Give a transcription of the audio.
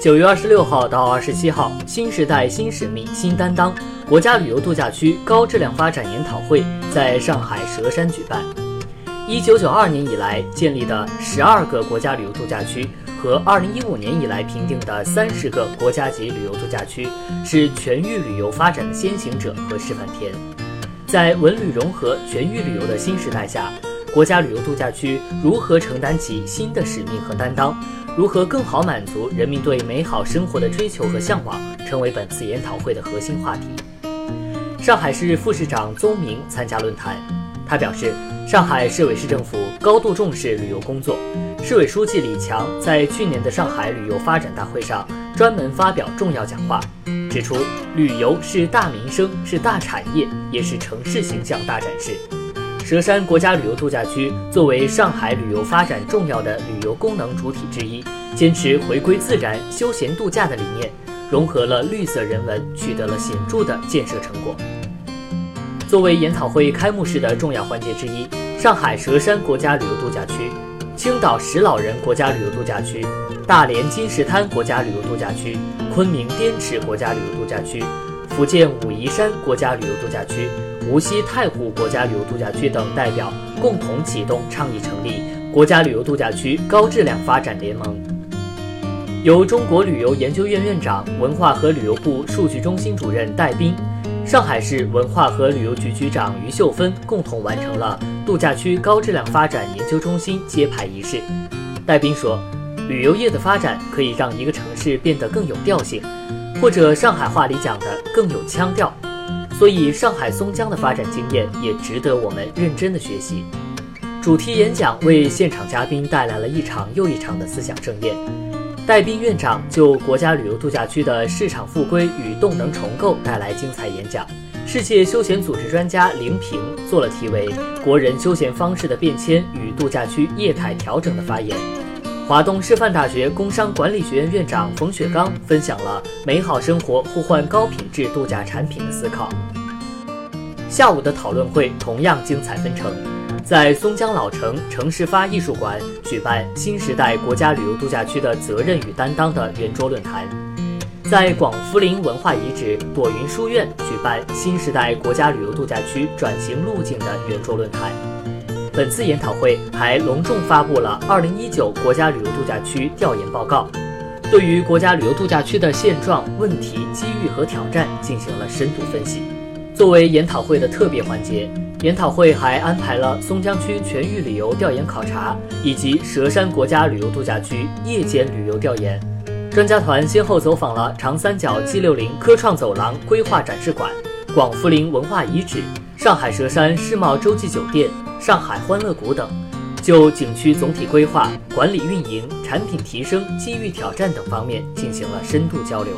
九月二十六号到二十七号，新时代新使命新担当国家旅游度假区高质量发展研讨会在上海佘山举办。一九九二年以来建立的十二个国家旅游度假区和二零一五年以来评定的三十个国家级旅游度假区，是全域旅游发展的先行者和示范田。在文旅融合、全域旅游的新时代下，国家旅游度假区如何承担起新的使命和担当？如何更好满足人民对美好生活的追求和向往，成为本次研讨会的核心话题。上海市副市长邹明参加论坛，他表示，上海市委市政府高度重视旅游工作。市委书记李强在去年的上海旅游发展大会上专门发表重要讲话，指出，旅游是大民生，是大产业，也是城市形象大展示。佘山国家旅游度假区作为上海旅游发展重要的旅游功能主体之一，坚持回归自然、休闲度假的理念，融合了绿色人文，取得了显著的建设成果。作为研讨会开幕式的重要环节之一，上海佘山国家旅游度假区、青岛石老人国家旅游度假区、大连金石滩国家旅游度假区、昆明滇池国家旅游度假区、福建武夷山国家旅游度假区。无锡太湖国家旅游度假区等代表共同启动倡议，成立国家旅游度假区高质量发展联盟。由中国旅游研究院院长、文化和旅游部数据中心主任戴斌，上海市文化和旅游局局长于秀芬共同完成了度假区高质量发展研究中心揭牌仪式。戴斌说：“旅游业的发展可以让一个城市变得更有调性，或者上海话里讲的更有腔调。”所以，上海松江的发展经验也值得我们认真的学习。主题演讲为现场嘉宾带来了一场又一场的思想盛宴。戴斌院长就国家旅游度假区的市场复归与动能重构带来精彩演讲。世界休闲组织专家林平做了题为《国人休闲方式的变迁与度假区业态调整》的发言。华东师范大学工商管理学院院长冯雪刚分享了美好生活互换高品质度假产品的思考。下午的讨论会同样精彩纷呈，在松江老城城市发艺术馆举办新时代国家旅游度假区的责任与担当的圆桌论坛，在广福林文化遗址朵云书院举办新时代国家旅游度假区转型路径的圆桌论坛。本次研讨会还隆重发布了2019国家旅游度假区调研报告，对于国家旅游度假区的现状、问题、机遇和挑战进行了深度分析。作为研讨会的特别环节，研讨会还安排了松江区全域旅游调研考察以及佘山国家旅游度假区夜间旅游调研。专家团先后走访了长三角 G60 科创走廊规划展示馆、广福林文化遗址、上海佘山世贸洲际酒店。上海欢乐谷等，就景区总体规划、管理运营、产品提升、机遇挑战等方面进行了深度交流。